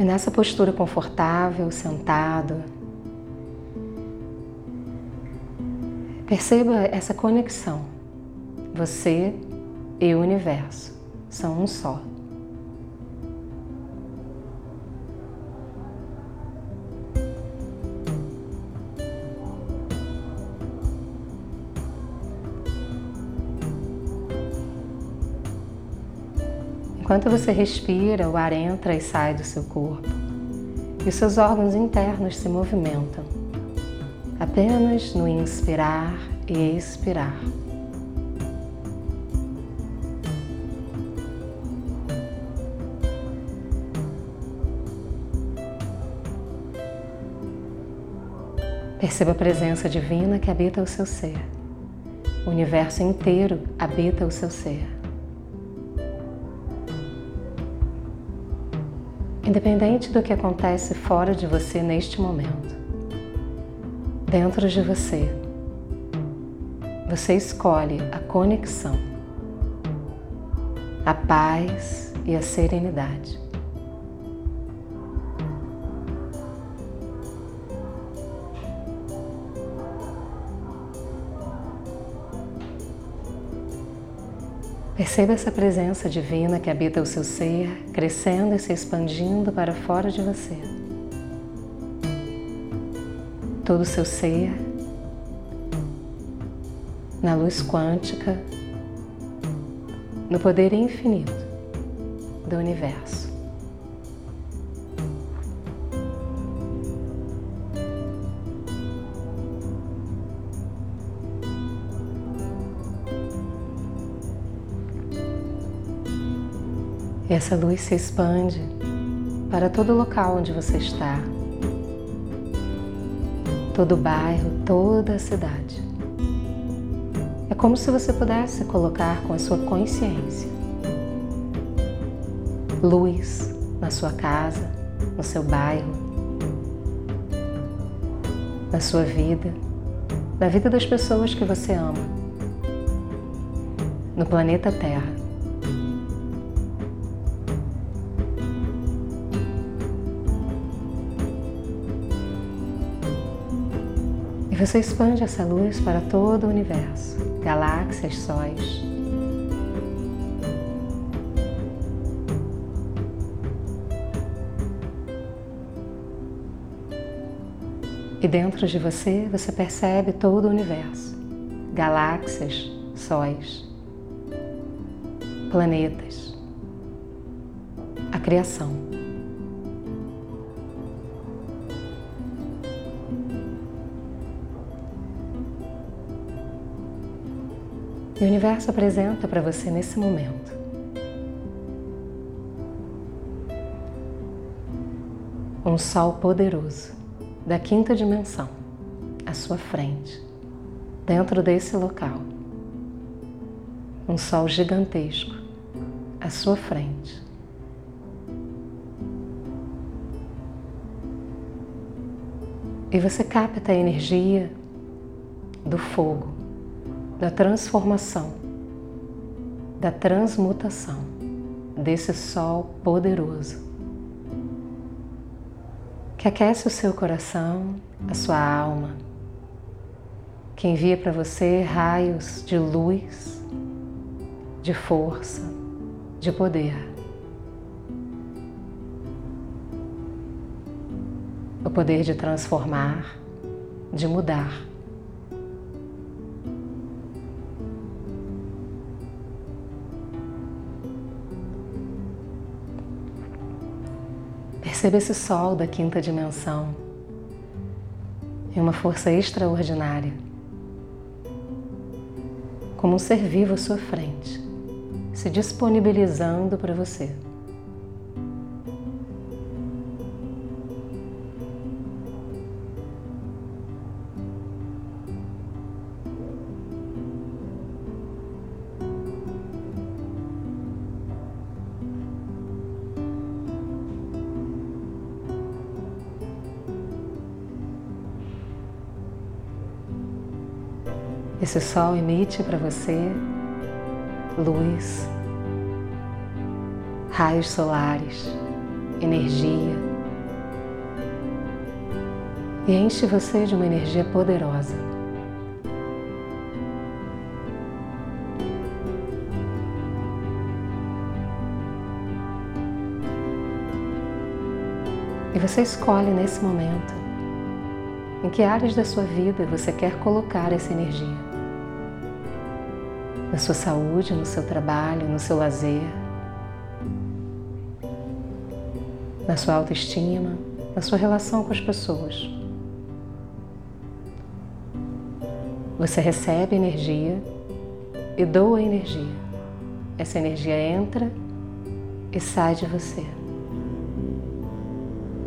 E nessa postura confortável, sentado, perceba essa conexão. Você e o universo são um só. Enquanto você respira, o ar entra e sai do seu corpo e os seus órgãos internos se movimentam, apenas no inspirar e expirar. Perceba a presença divina que habita o seu ser. O universo inteiro habita o seu ser. Independente do que acontece fora de você neste momento, dentro de você, você escolhe a conexão, a paz e a serenidade. Perceba essa presença divina que habita o seu ser, crescendo e se expandindo para fora de você. Todo o seu ser, na luz quântica, no poder infinito do universo. Essa luz se expande para todo local onde você está, todo bairro, toda a cidade. É como se você pudesse colocar com a sua consciência luz na sua casa, no seu bairro, na sua vida, na vida das pessoas que você ama, no planeta Terra. Você expande essa luz para todo o universo, galáxias, sóis. E dentro de você, você percebe todo o universo, galáxias, sóis, planetas, a criação. E o universo apresenta para você nesse momento um sol poderoso da quinta dimensão à sua frente, dentro desse local. Um sol gigantesco à sua frente. E você capta a energia do fogo da transformação, da transmutação desse sol poderoso que aquece o seu coração, a sua alma, que envia para você raios de luz, de força, de poder. O poder de transformar, de mudar. Perceba esse sol da quinta dimensão em uma força extraordinária, como um ser vivo à sua frente, se disponibilizando para você. Esse sol emite para você luz, raios solares, energia e enche você de uma energia poderosa. E você escolhe nesse momento em que áreas da sua vida você quer colocar essa energia. Na sua saúde, no seu trabalho, no seu lazer, na sua autoestima, na sua relação com as pessoas. Você recebe energia e doa energia. Essa energia entra e sai de você.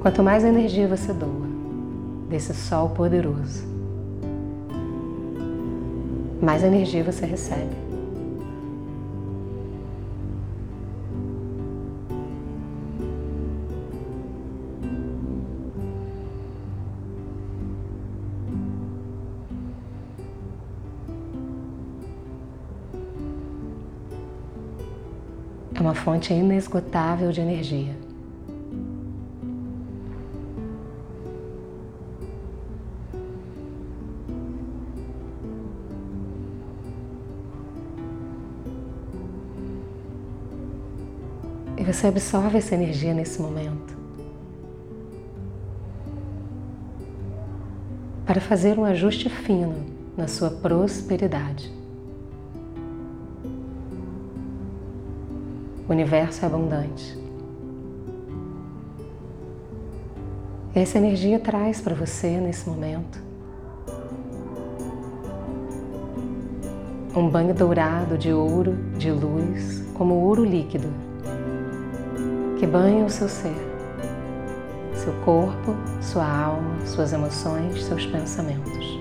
Quanto mais energia você doa desse sol poderoso, mais energia você recebe. É uma fonte inesgotável de energia. E você absorve essa energia nesse momento. Para fazer um ajuste fino na sua prosperidade. O universo é abundante. Essa energia traz para você nesse momento um banho dourado de ouro, de luz, como ouro líquido que banha o seu ser, seu corpo, sua alma, suas emoções, seus pensamentos.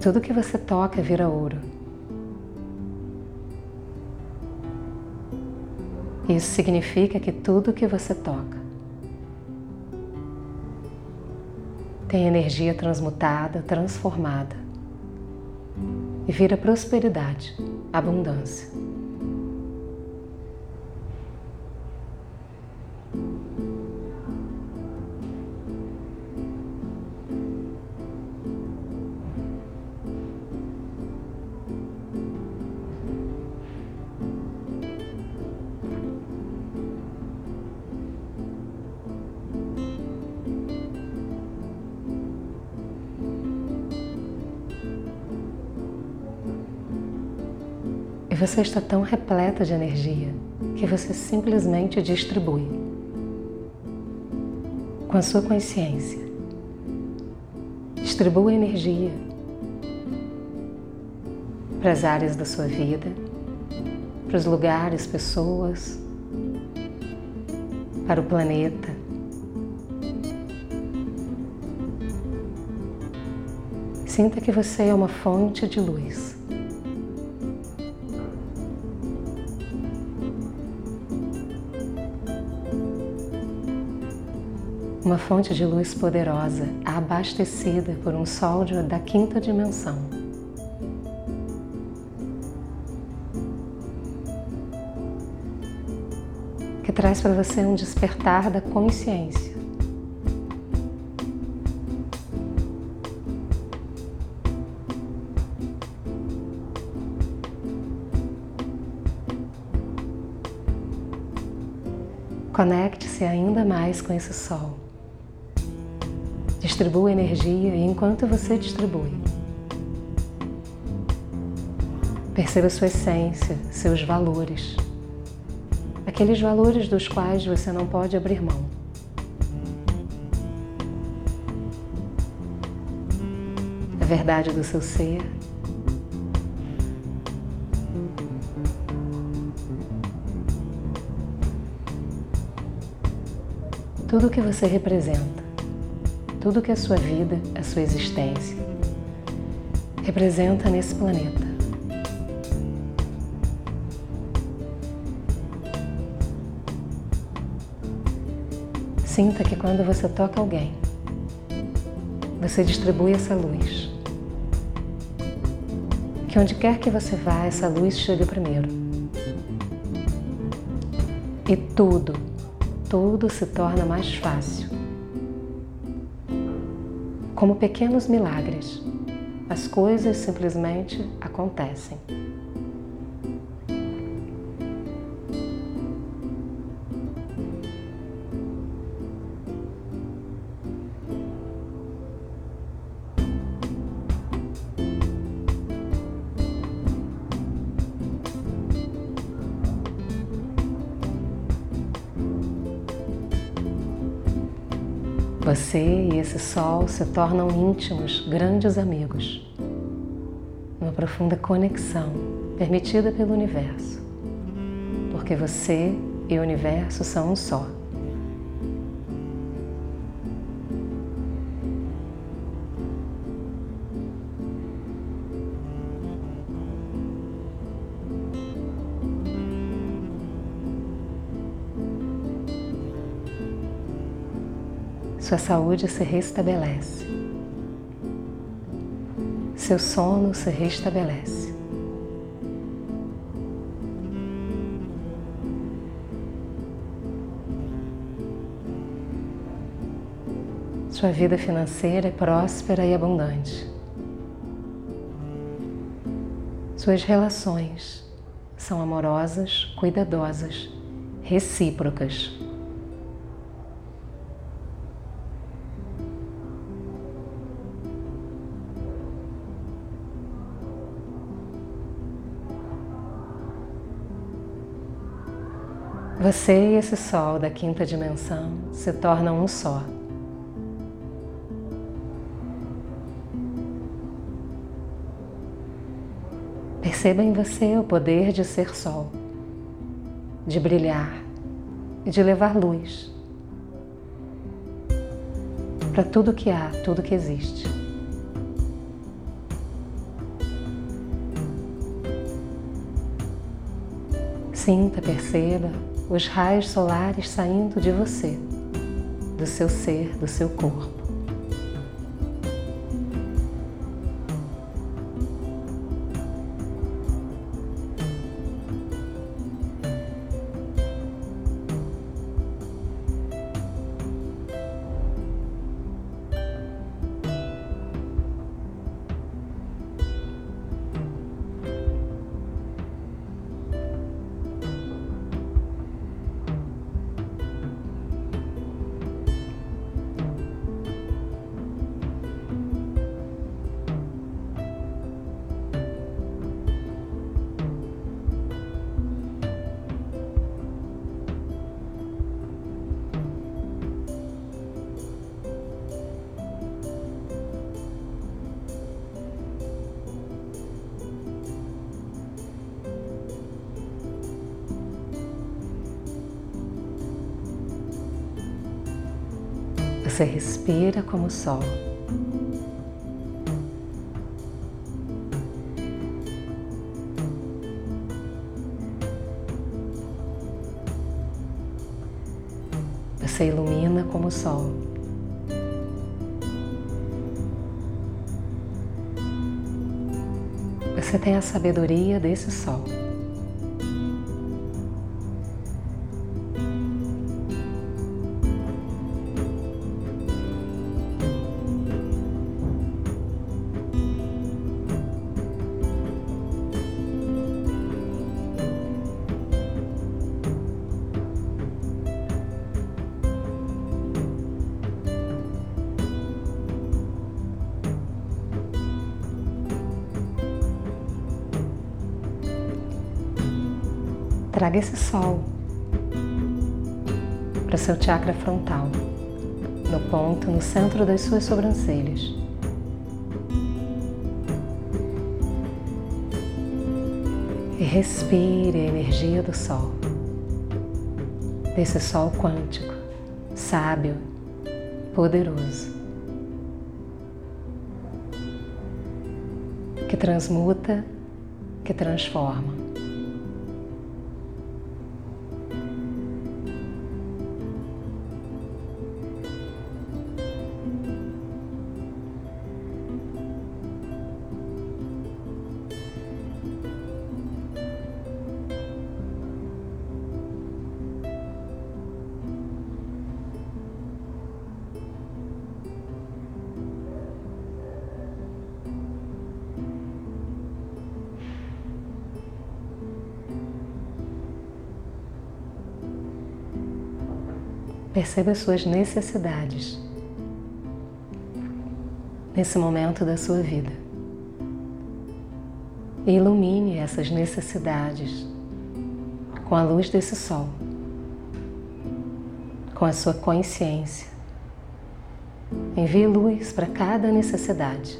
Tudo que você toca vira ouro. Isso significa que tudo que você toca tem energia transmutada, transformada e vira prosperidade, abundância. Você está tão repleta de energia que você simplesmente distribui. Com a sua consciência, distribua energia para as áreas da sua vida, para os lugares, pessoas, para o planeta. Sinta que você é uma fonte de luz. Uma fonte de luz poderosa, abastecida por um sol da quinta dimensão. Que traz para você um despertar da consciência. Conecte-se ainda mais com esse sol. Distribua energia enquanto você distribui, perceba sua essência, seus valores, aqueles valores dos quais você não pode abrir mão. A verdade do seu ser. Tudo o que você representa tudo que a sua vida, a sua existência representa nesse planeta. Sinta que quando você toca alguém, você distribui essa luz. Que onde quer que você vá, essa luz chegue primeiro. E tudo, tudo se torna mais fácil. Como pequenos milagres, as coisas simplesmente acontecem. Você e esse sol se tornam íntimos, grandes amigos. Uma profunda conexão permitida pelo universo. Porque você e o universo são um só. Sua saúde se restabelece, seu sono se restabelece. Sua vida financeira é próspera e abundante. Suas relações são amorosas, cuidadosas, recíprocas. Você e esse sol da quinta dimensão se tornam um só. Perceba em você o poder de ser sol, de brilhar e de levar luz para tudo que há, tudo que existe. Sinta, perceba os raios solares saindo de você, do seu ser, do seu corpo. Você respira como o sol. Você ilumina como o sol. Você tem a sabedoria desse sol. Traga esse sol para o seu chakra frontal, no ponto no centro das suas sobrancelhas. E respire a energia do sol, desse sol quântico, sábio, poderoso, que transmuta, que transforma. Perceba as suas necessidades nesse momento da sua vida. E ilumine essas necessidades com a luz desse sol, com a sua consciência. Envie luz para cada necessidade.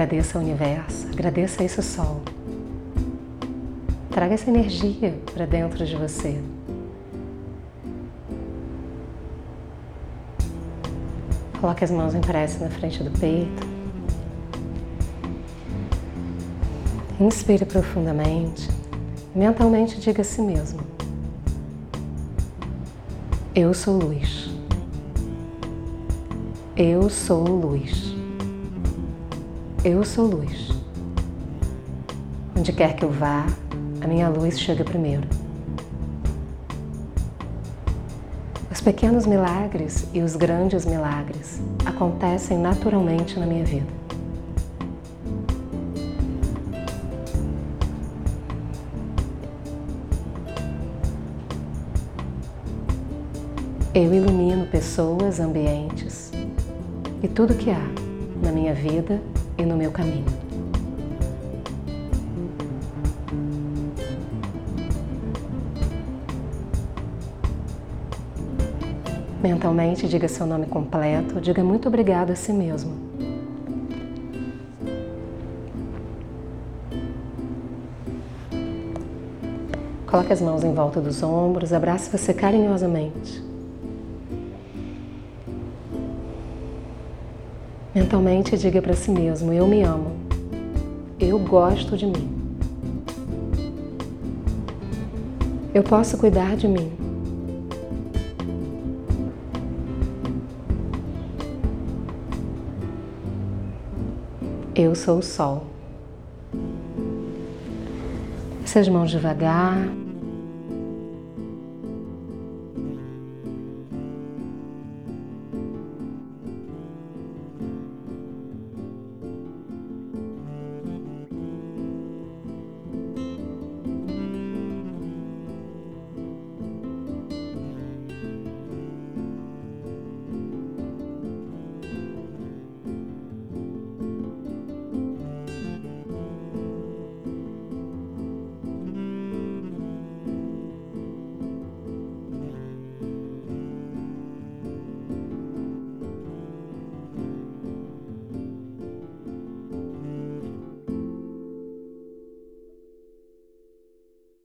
Agradeça ao universo, agradeça a esse sol. Traga essa energia para dentro de você. Coloque as mãos em prece na frente do peito. Inspire profundamente. Mentalmente diga a si mesmo: Eu sou luz. Eu sou luz. Eu sou luz. Onde quer que eu vá, a minha luz chega primeiro. Os pequenos milagres e os grandes milagres acontecem naturalmente na minha vida. Eu ilumino pessoas, ambientes e tudo que há na minha vida e no meu caminho. Mentalmente, diga seu nome completo, diga muito obrigado a si mesmo. Coloque as mãos em volta dos ombros, abrace você carinhosamente. Mentalmente diga para si mesmo: Eu me amo. Eu gosto de mim. Eu posso cuidar de mim. Eu sou o sol. Essas mãos devagar.